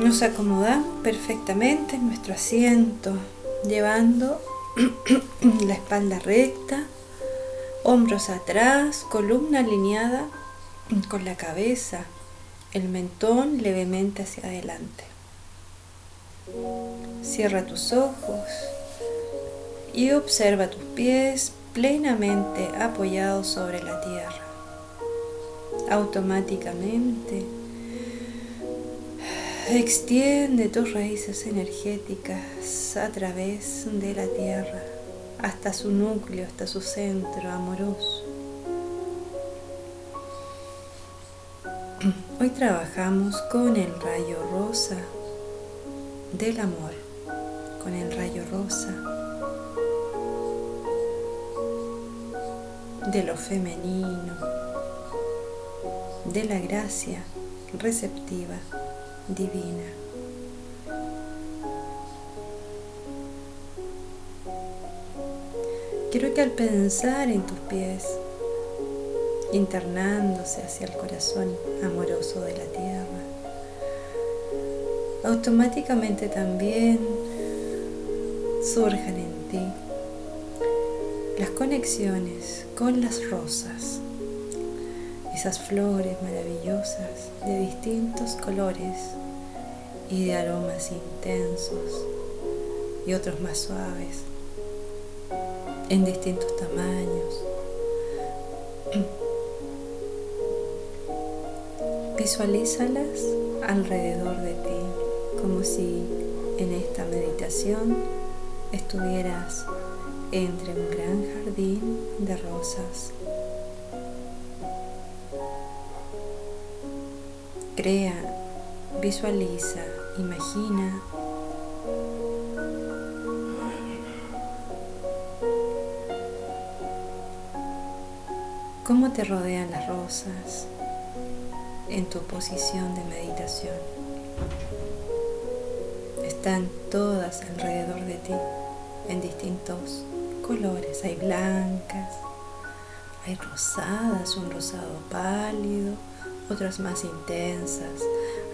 Nos acomodamos perfectamente en nuestro asiento, llevando la espalda recta, hombros atrás, columna alineada con la cabeza, el mentón levemente hacia adelante. Cierra tus ojos y observa tus pies plenamente apoyados sobre la tierra. Automáticamente extiende tus raíces energéticas a través de la tierra hasta su núcleo, hasta su centro amoroso. Hoy trabajamos con el rayo rosa del amor, con el rayo rosa de lo femenino, de la gracia receptiva, divina. Quiero que al pensar en tus pies, internándose hacia el corazón amoroso de la tierra, automáticamente también surjan en ti las conexiones con las rosas, esas flores maravillosas de distintos colores y de aromas intensos y otros más suaves, en distintos tamaños. Visualízalas alrededor de ti, como si en esta meditación estuvieras entre un gran jardín de rosas. Crea, visualiza, imagina cómo te rodean las rosas en tu posición de meditación. Están todas alrededor de ti en distintos colores. Hay blancas, hay rosadas, un rosado pálido, otras más intensas,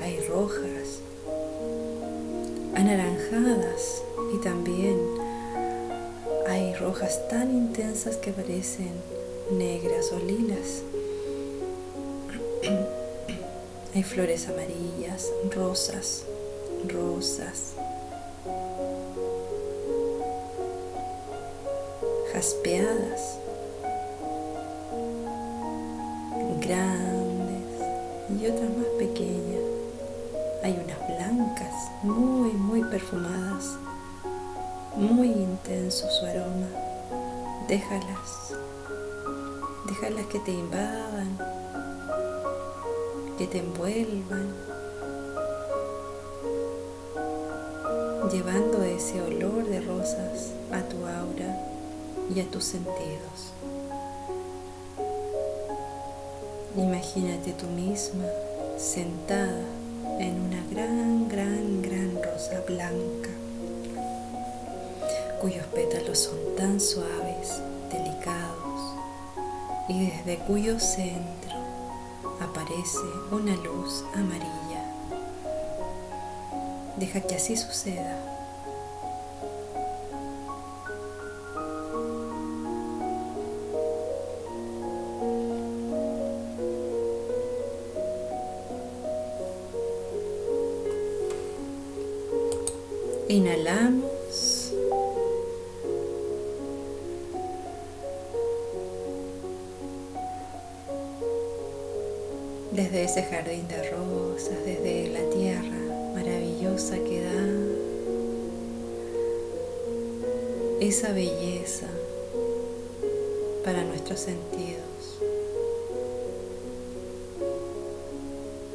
hay rojas, anaranjadas y también hay rojas tan intensas que parecen negras o lilas. Hay flores amarillas, rosas, rosas, jaspeadas, y otras más pequeñas. Hay unas blancas, muy, muy perfumadas, muy intenso su aroma. Déjalas, déjalas que te invadan, que te envuelvan, llevando ese olor de rosas a tu aura y a tus sentidos. Imagínate tú misma sentada en una gran, gran, gran rosa blanca, cuyos pétalos son tan suaves, delicados, y desde cuyo centro aparece una luz amarilla. Deja que así suceda Inhalamos. Desde ese jardín de rosas, desde la tierra maravillosa que da esa belleza para nuestros sentidos.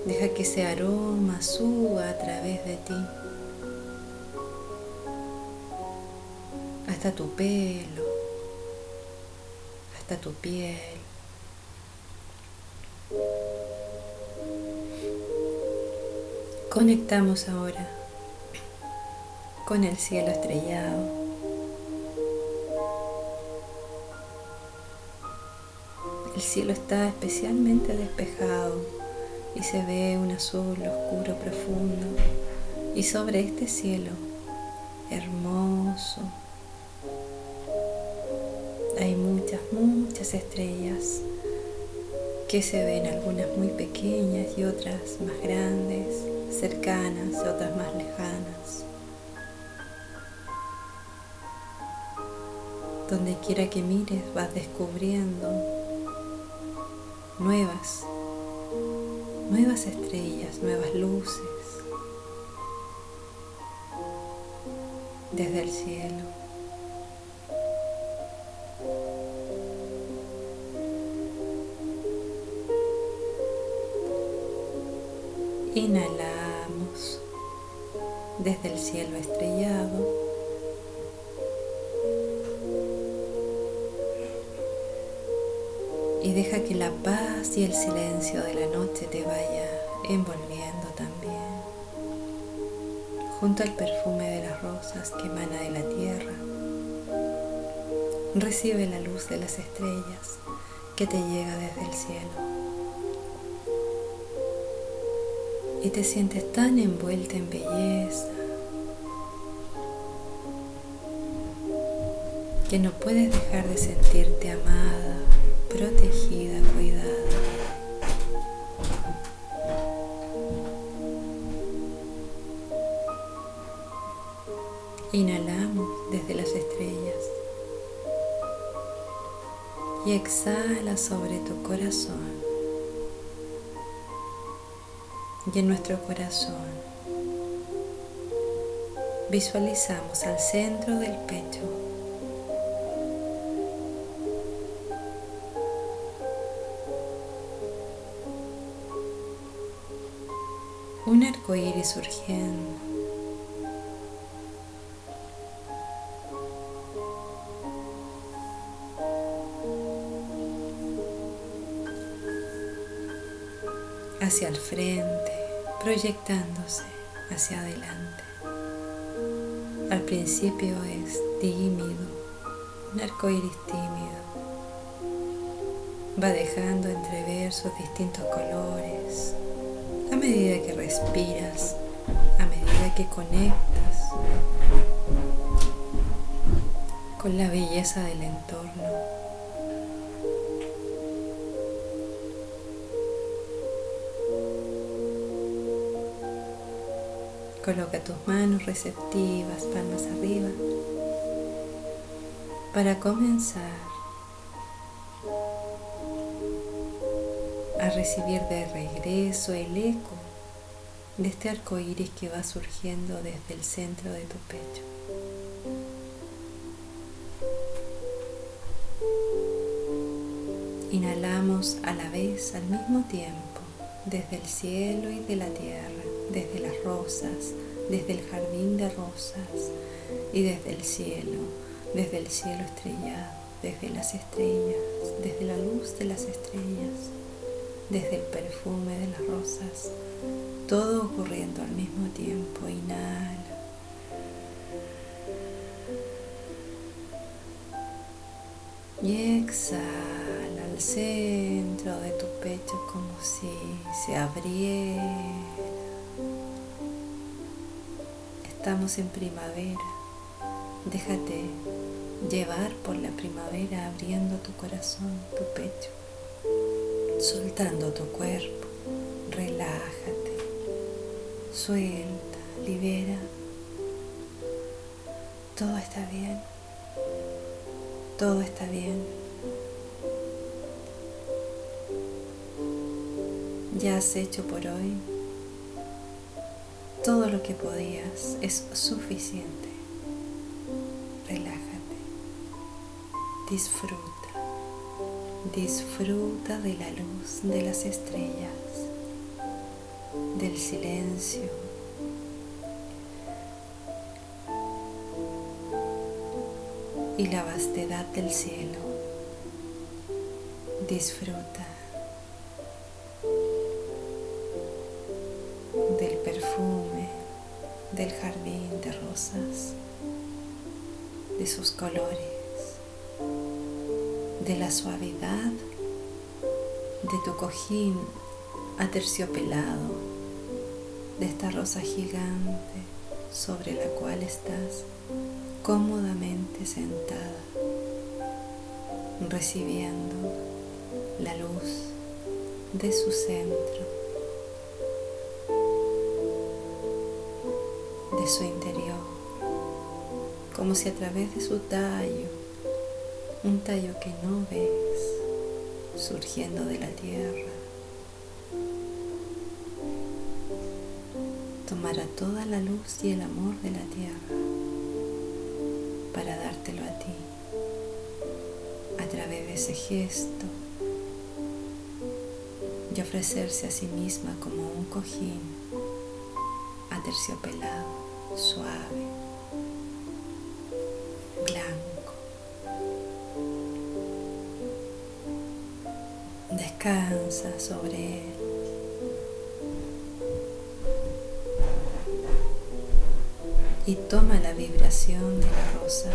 Deja que ese aroma suba a través de ti. Hasta tu pelo, hasta tu piel. Conectamos ahora con el cielo estrellado. El cielo está especialmente despejado y se ve un azul oscuro profundo Y sobre este cielo hermoso estrellas que se ven, algunas muy pequeñas y otras más grandes, cercanas otras más lejanas. Donde quiera que mires vas descubriendo nuevas, nuevas estrellas, nuevas luces desde el cielo. Inhalamos desde el cielo estrellado. Y deja que la paz y el silencio de la noche te vaya envolviendo también, junto al perfume de las rosas que emana de la tierra. Recibe la luz de las estrellas que te llega desde el cielo. Y te sientes tan envuelta en belleza que no puedes dejar de sentirte amada, protegida, cuidada. Inhalamos desde las estrellas y exhala sobre tu corazón. Y en nuestro corazón. Visualizamos al centro del pecho. Un arco iris surgiendo. hacia el frente, proyectándose hacia adelante. Al principio es tímido, un arco iris tímido. Va dejando entrever sus distintos colores, a medida que respiras, a medida que conectas con la belleza del entorno. Coloca tus manos receptivas, palmas arriba, para comenzar a recibir de regreso el eco de este arco iris que va surgiendo desde el centro de tu pecho. Inhalamos a la vez, al mismo tiempo, desde el cielo y de la tierra, desde las rosas, desde el jardín de rosas y desde el cielo, desde el cielo estrellado, desde las estrellas, desde la luz de las estrellas desde el perfume de las rosas, todo ocurriendo al mismo tiempo. Inhala. Y exhala al centro de tu pecho como si se abriera. Estamos en primavera. Déjate llevar por la primavera abriendo tu corazón, tu pecho soltando tu cuerpo, relájate, suelta, libera. Todo está bien, todo está bien. Ya has hecho por hoy todo lo que podías, es suficiente. Relájate, disfruta. Disfruta de la luz de las estrellas, del silencio. Y la vastedad del cielo. Disfruta de sus colores de la suavidad de tu cojín aterciopelado, de esta rosa gigante sobre la cual estás cómodamente sentada, recibiendo la luz de su centro, de su interior, como si a través de su tallo, un tallo que no ves, surgiendo de la tierra, tomara toda la luz y el amor de la tierra para dártelo a ti a través de ese gesto y ofrecerse a sí misma como un cojín aterciopelado, suave, Descansa sobre él. Y toma la vibración de la rosa.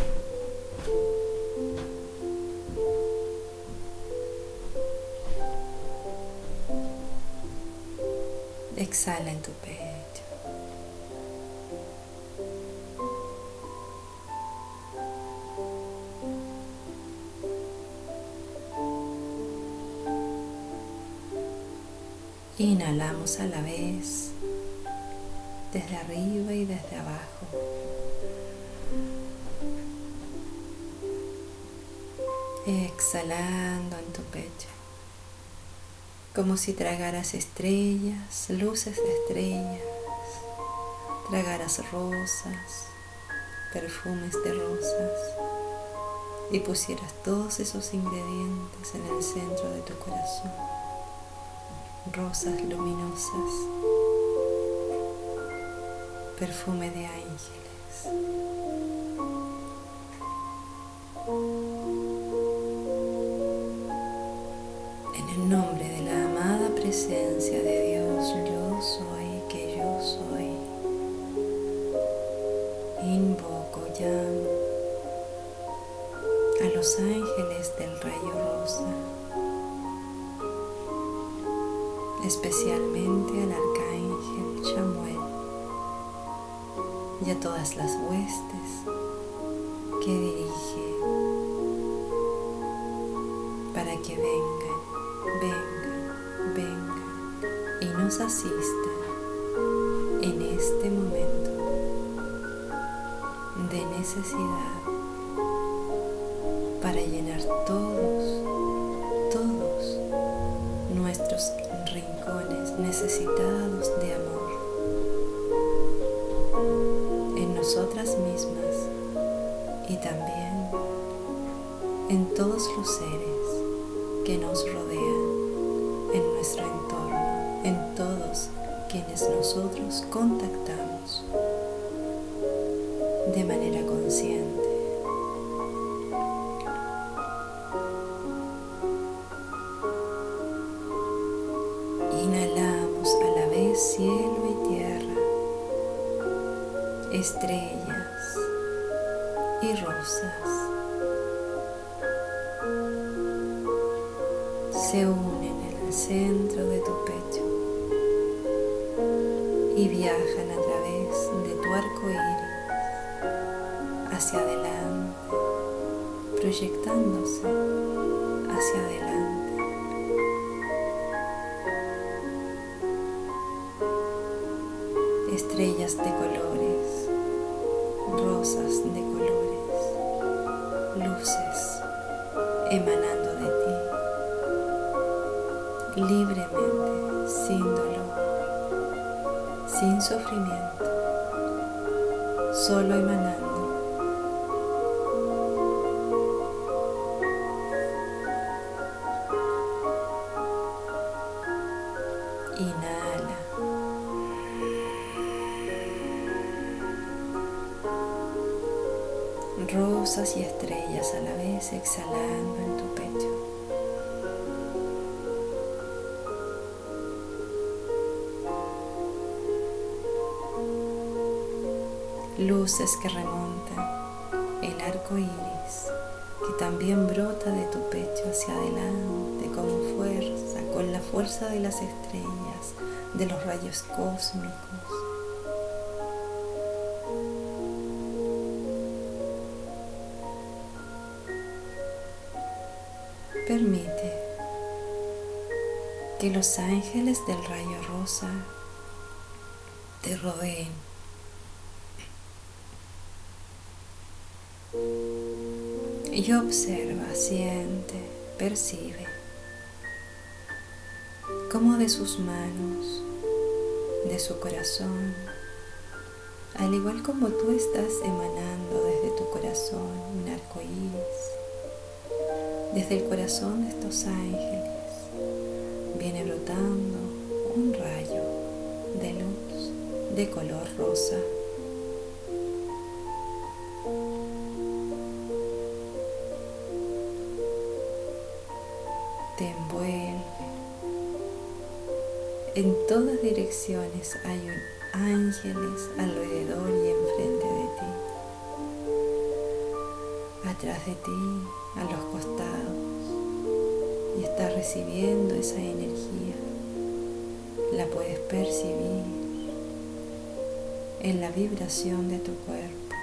Exhala en tu pecho. A la vez desde arriba y desde abajo. Exhalando en tu pecho como si tragaras estrellas, luces de estrellas, tragaras rosas, perfumes de rosas y pusieras todos esos ingredientes en el centro de tu corazón. Rosas luminosas, perfume de ángeles. De necesidad para llenar todos, todos nuestros rincones necesitados de amor en nosotras mismas y también en todos los seres que nos rodean en nuestro entorno en todos quienes nosotros contactamos de manera consciente. Inhalamos a la vez cielo y tierra, estrellas y rosas. Se hacia adelante, proyectándose hacia adelante. Estrellas de colores, rosas de colores, luces emanando de ti libremente, sin dolor sin sufrimiento, solo emanando. Luces que remontan el arco iris que también brota de tu pecho hacia adelante con fuerza, con la fuerza de las estrellas, de los rayos cósmicos. Permite que los ángeles del rayo rosa te rodeen. Y observa, siente, percibe cómo de sus manos, de su corazón, al igual como tú estás emanando desde tu corazón un arco iris, desde el corazón de estos ángeles viene brotando un rayo de luz de color rosa. En todas direcciones hay ángeles alrededor y enfrente de ti. Atrás de ti, a los costados y estás recibiendo esa energía. La puedes percibir en la vibración de tu cuerpo,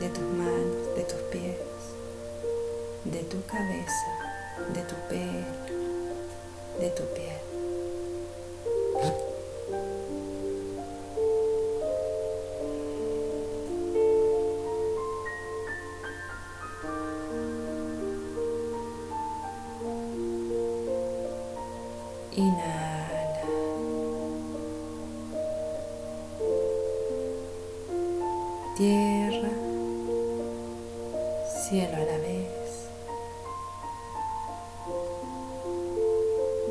de tus manos, de tus pies, de tu cabeza, de tu pelo, de tu piel. Tierra, cielo a la vez.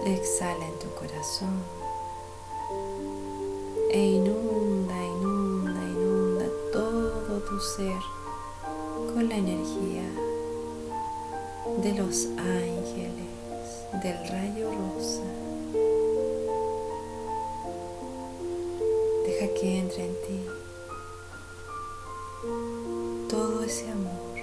Exhala en tu corazón e inunda, inunda, inunda todo tu ser con la energía de los ángeles del rayo rosa. Que entre en ti todo ese amor.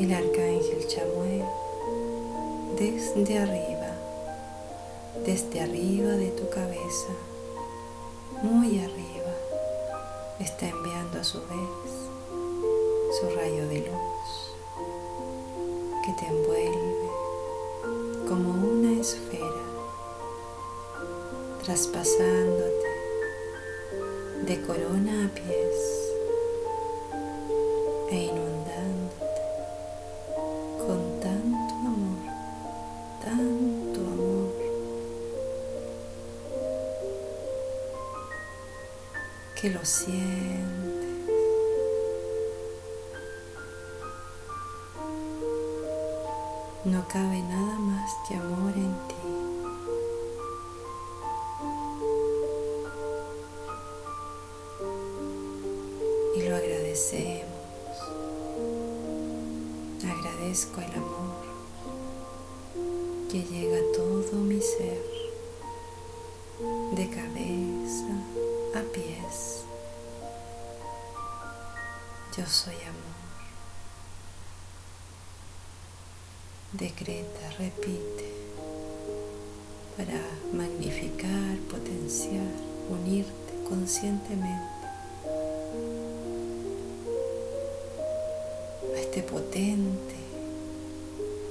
El arcángel Chamuel desde arriba, desde arriba de tu cabeza, muy arriba, está enviando a su vez su rayo de luz que te envuelve como una esfera, traspasándote de corona a pies e inundándote con tanto amor, tanto amor. que lo sientes No cabe nada más que amor en ti. Este potente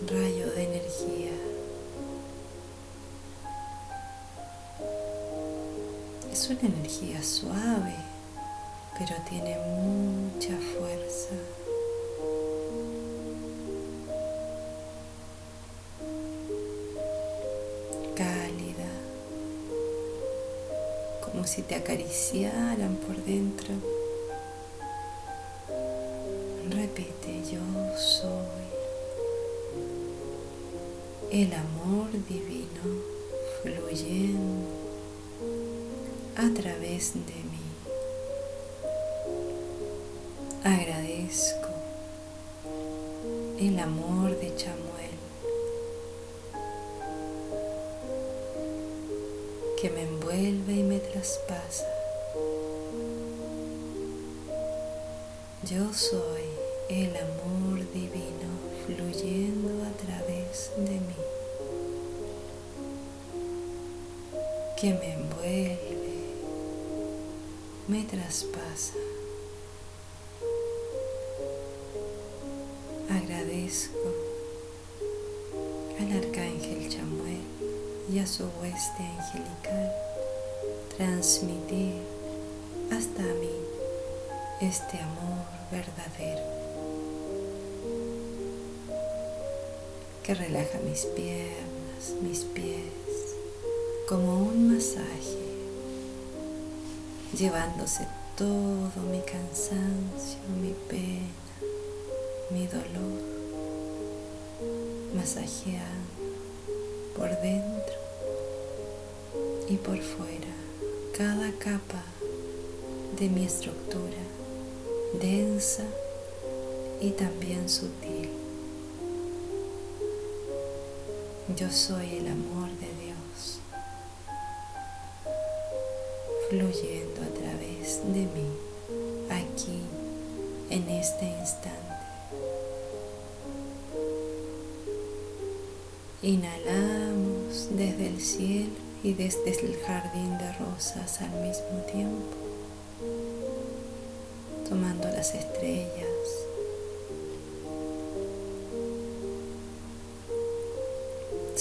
rayo de energía. Es una energía suave, pero tiene mucha fuerza. si te acariciaran por dentro. Repite, yo soy el amor divino fluyendo a través de mí. Agradezco el amor de Chamuel que me envuelve y me traspasa Yo soy el amor divino fluyendo a través de mí, que me envuelve, me traspasa. Agradezco al arcángel Chamuel y a su hueste angelical transmitir hasta mí este amor verdadero que relaja mis piernas, mis pies, como un masaje, llevándose todo mi cansancio, mi pena, mi dolor, masajeando por dentro y por fuera cada capa de mi estructura densa y también sutil. Yo soy el amor de Dios, fluyendo a través de mí, aquí, en este instante. Inhalamos desde el cielo y desde el jardín de rosas al mismo tiempo tomando las estrellas.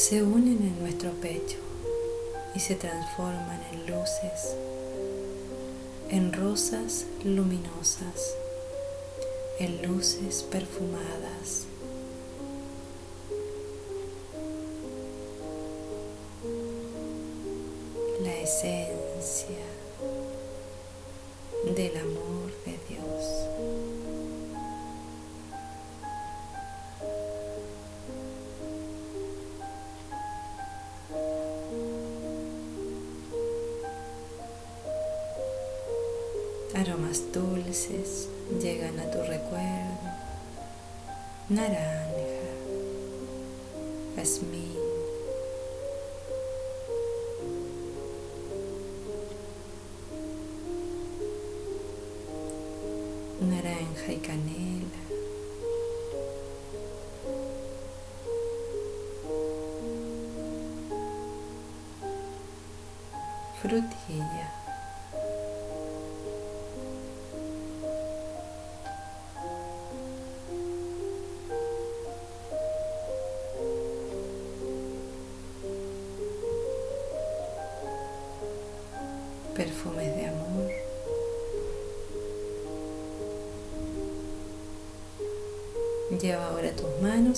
Se unen en nuestro pecho y se transforman en luces, en rosas luminosas, en luces perfumadas. La esencia del amor Dulces llegan a tu recuerdo. Naranja, jazmín, naranja y canela.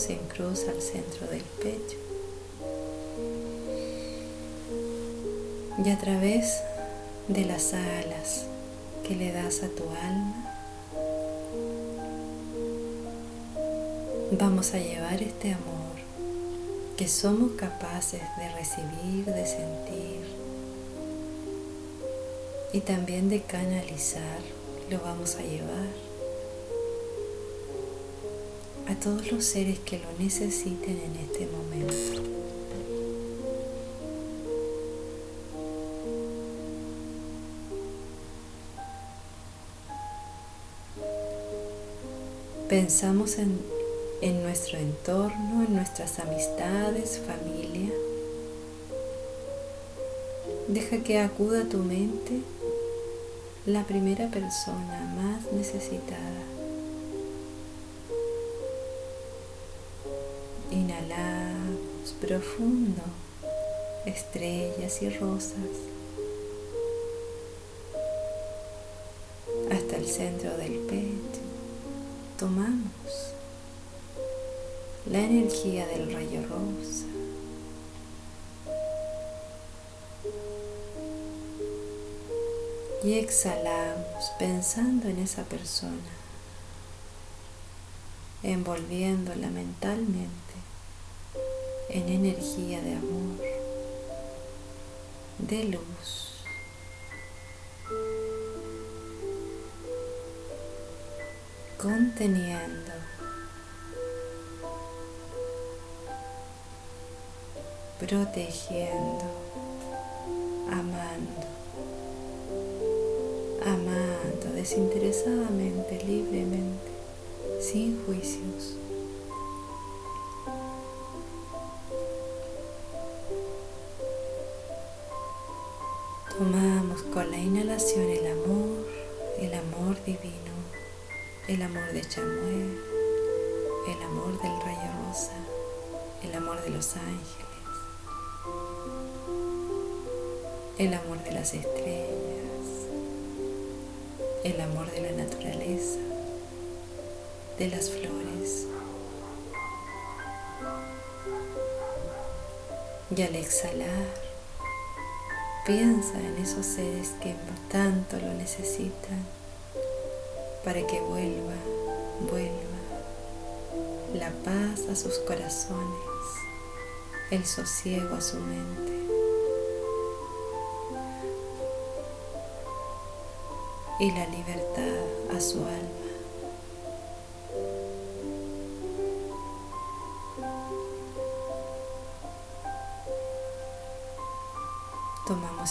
Manos en cruz al centro del pecho. Y a través de las alas que le das a tu alma, vamos a llevar este amor que somos capaces de recibir, de sentir y también de canalizar, lo vamos a llevar a todos los seres que lo necesiten en este momento. Pensamos en, en nuestro entorno, en nuestras amistades, familia. Deja que acuda a tu mente la primera persona más necesitada profundo, estrellas y rosas, hasta el centro del pecho. Tomamos la energía del rayo rosa. Y exhalamos pensando en esa persona, envolviéndola mentalmente en energía de amor, de luz. conteniendo protegiendo amando amando desinteresadamente, libremente, sin juicios. La inhalación el amor, el amor divino, el amor de Chamuel, el amor del rayo rosa, el amor de los ángeles, el amor de las estrellas, el amor de la naturaleza, de las flores. Y al exhalar, Piensa en esos seres que tanto lo necesitan para que vuelva, vuelva la paz a sus corazones, el sosiego a su mente. y la libertad a su alma.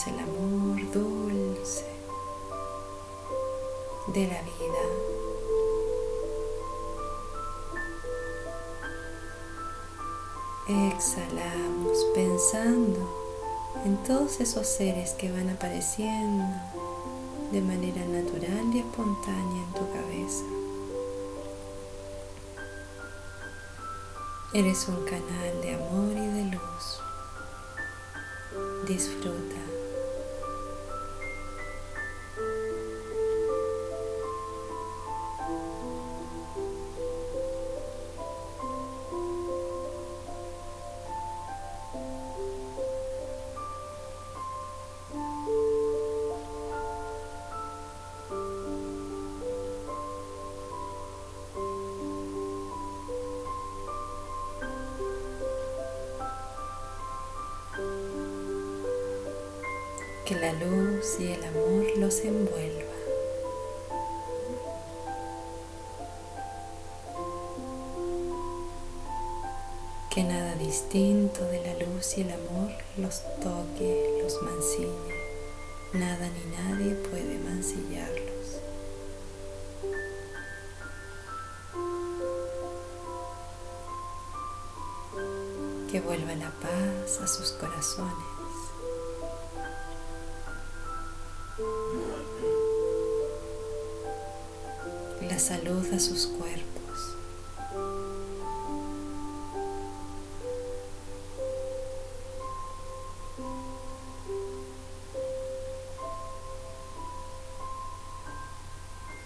El amor dulce de la vida. Exhalamos pensando en todos esos seres que van apareciendo de manera natural y espontánea en tu cabeza. Eres un canal de amor y de luz. Disfruta. Que la luz y el amor los envuelva. Que nada distinto de la luz y el amor los toque, los mancille. Nada ni nadie puede mancillarlos. Que vuelva la paz a sus corazones. Salud a sus cuerpos.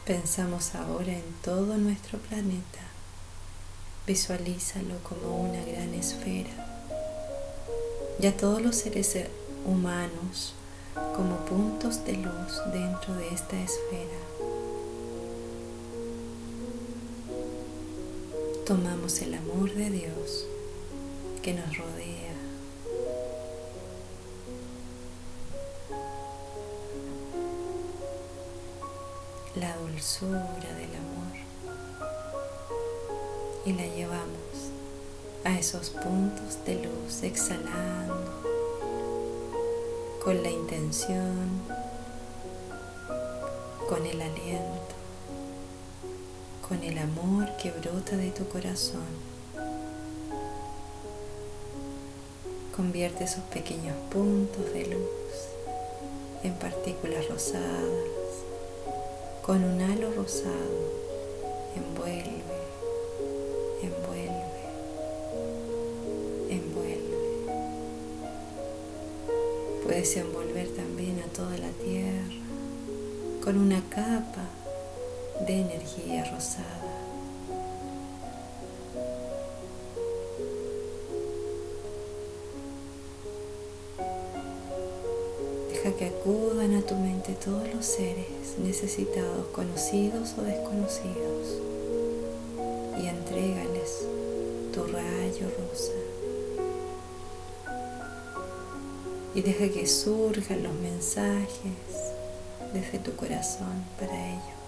Pensamos ahora en todo nuestro planeta. Visualízalo como una gran esfera. Ya todos los seres humanos como puntos de luz dentro de esta esfera. Tomamos el amor de Dios que nos rodea. La dulzura del amor y la llevamos a esos puntos de luz exhalando con la intención, con el aliento, con el amor que brota de tu corazón. Convierte esos pequeños puntos de luz en partículas rosadas, con un halo rosado, envuelve, envuelve Puedes envolver también a toda la tierra con una capa energía rosada. Deja que acudan a tu mente todos los seres necesitados, conocidos o desconocidos, y entrégales tu rayo rosa. y deja que surjan los mensajes desde tu corazón para ellos.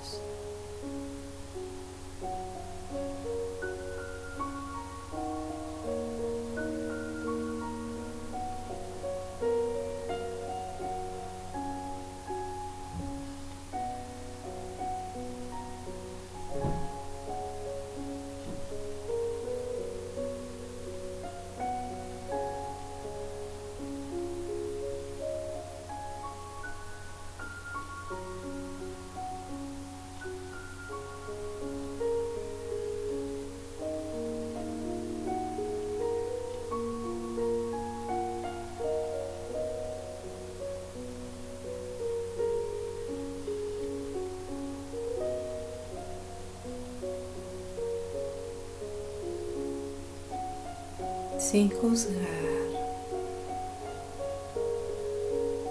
Juzgar,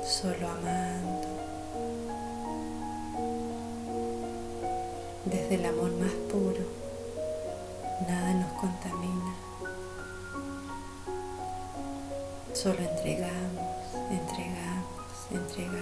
solo amando, desde el amor más puro, nada nos contamina, solo entregamos, entregamos, entregamos.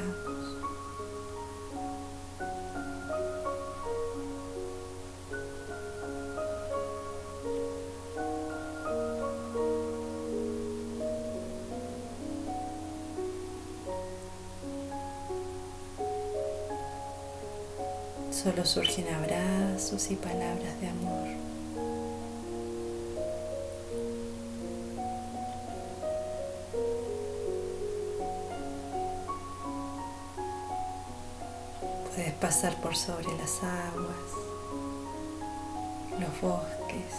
Solo surgen abrazos y palabras de amor. Puedes pasar por sobre las aguas, los bosques,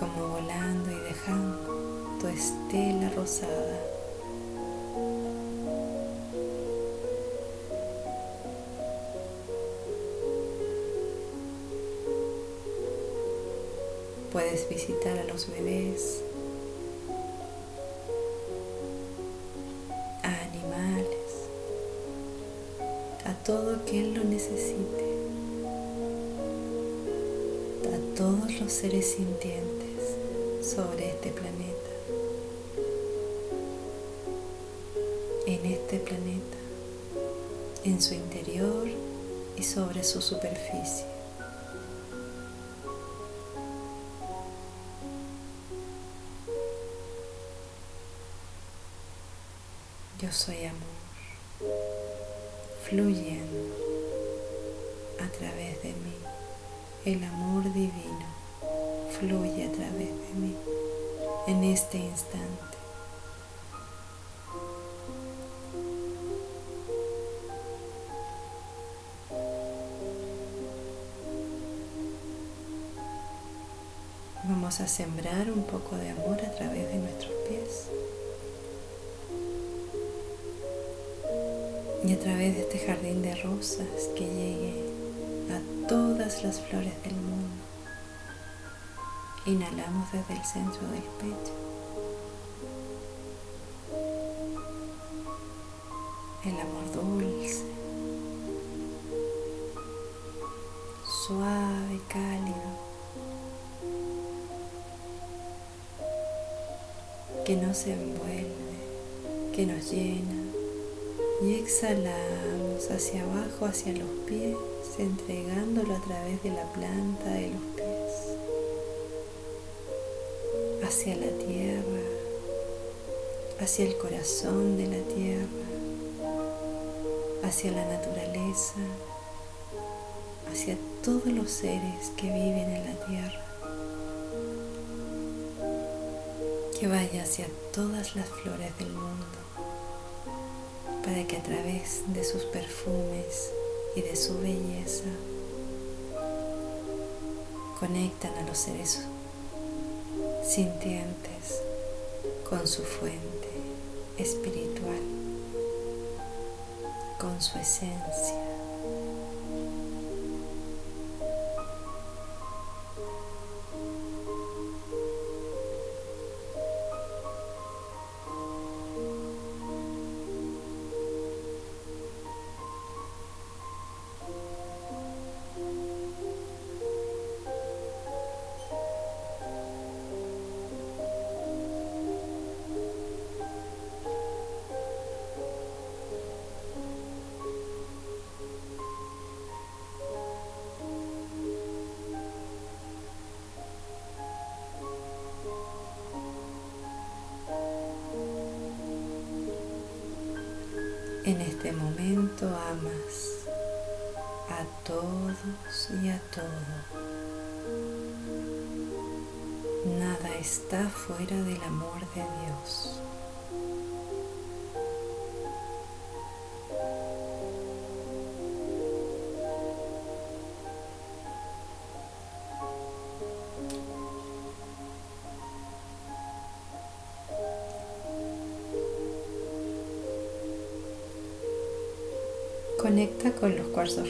como volando y dejando tu estela rosada. Puedes visitar a los bebés, a animales, a todo quien lo necesite, a todos los seres sintientes sobre este planeta. En este planeta, en su interior y sobre su superficie. Soy amor, fluyendo a través de mí. El amor divino fluye a través de mí en este instante. Vamos a sembrar un poco de amor a través de nuestros pies. Y a través de este jardín de rosas que llegue a todas las flores del mundo. Inhalamos desde el centro del pecho. Hacia abajo, hacia los pies, entregándolo a través de la planta de los pies, hacia la tierra, hacia el corazón de la tierra, hacia la naturaleza, hacia todos los seres que viven en la tierra. Que vaya hacia todas las flores del mundo para que a través de sus perfumes y de su belleza conectan a los seres sintientes con su fuente espiritual, con su esencia. En este momento amas a todos y a todo. Nada está fuera del amor de Dios.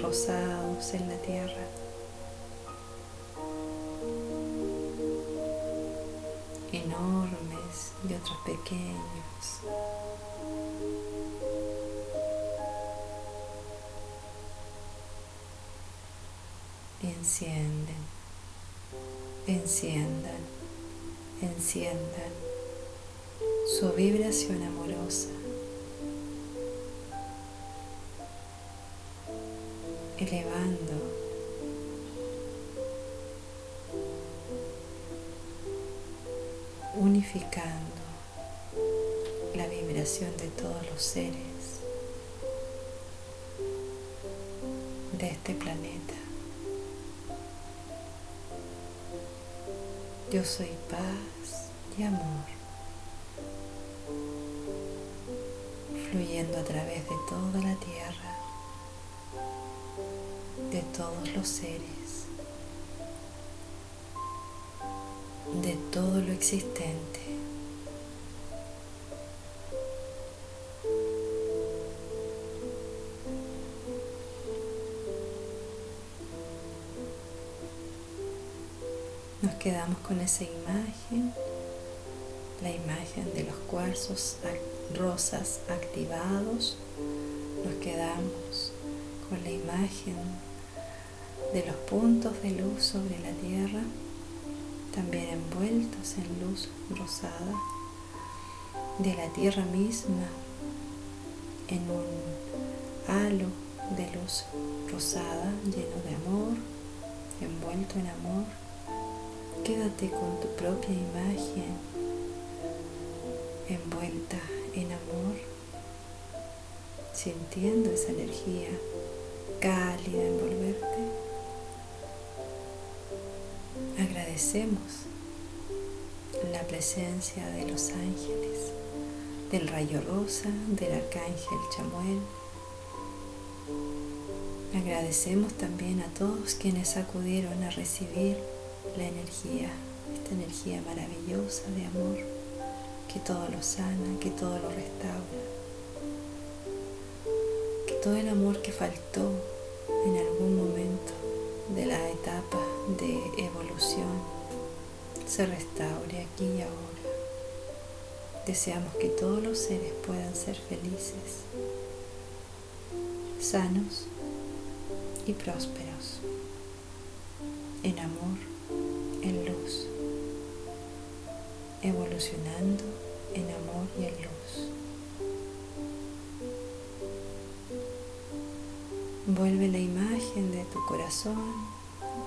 rosados en la tierra. enormes y otros pequeños. Encienden, enciendan, enciendan su vibración amorosa. Elevando unificando la vibración de todos los seres de este planeta. Yo soy paz y amor, fluyendo a través de toda la tierra, de todos los seres. de todo lo existente. Nos quedamos con esa imagen, la imagen de los cuarzos rosas activados. Nos quedamos con la imagen de los puntos de luz sobre la tierra también envueltos en luz rosada de la tierra misma, en un halo de luz rosada lleno de amor, envuelto en amor. Quédate con tu propia imagen envuelta en amor, sintiendo esa energía cálida envolverte. Agradecemos la presencia de los ángeles, del rayo rosa, del arcángel Chamuel. Agradecemos también a todos quienes acudieron a recibir la energía, esta energía maravillosa de amor que todo lo sana, que todo lo restaura, que todo el amor que faltó en algún momento de la etapa de evolución se restaure aquí y ahora. Deseamos que todos los seres puedan ser felices, sanos y prósperos, en amor,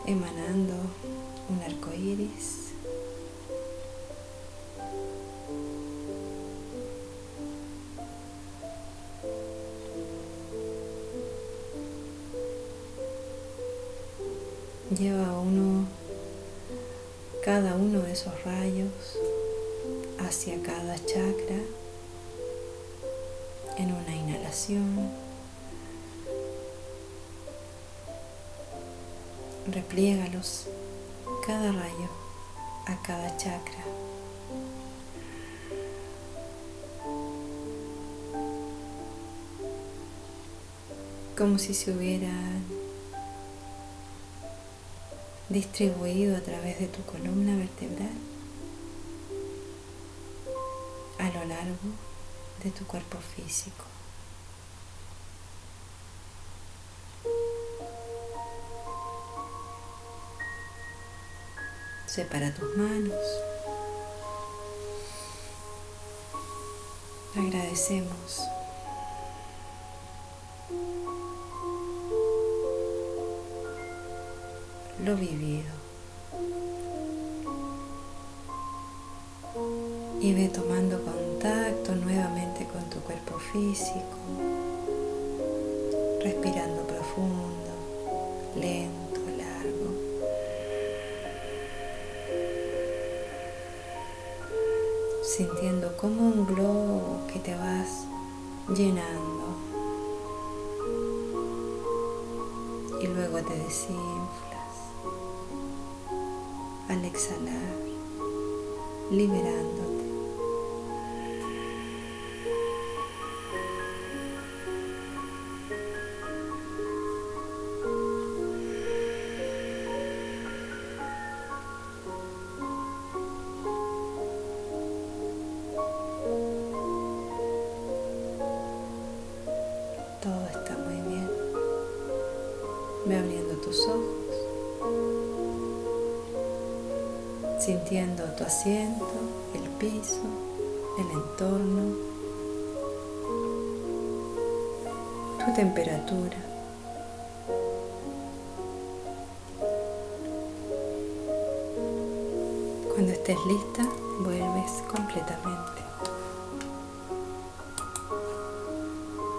emanando un arco iris. Lleva uno, cada uno de esos rayos hacia cada chakra en una inhalación. Repliégalos cada rayo a cada chakra. Como si se hubieran distribuido a través de tu columna vertebral a lo largo de tu cuerpo físico. Separa tus manos. Agradecemos. Lo vivido. Y ve tomando contacto nuevamente con tu cuerpo físico, respirando profundo, lento. Sintiendo como un globo que te vas llenando y luego te desinflas al exhalar, liberándote. Sintiendo tu asiento, el piso, el entorno, tu temperatura. Cuando estés lista, vuelves completamente.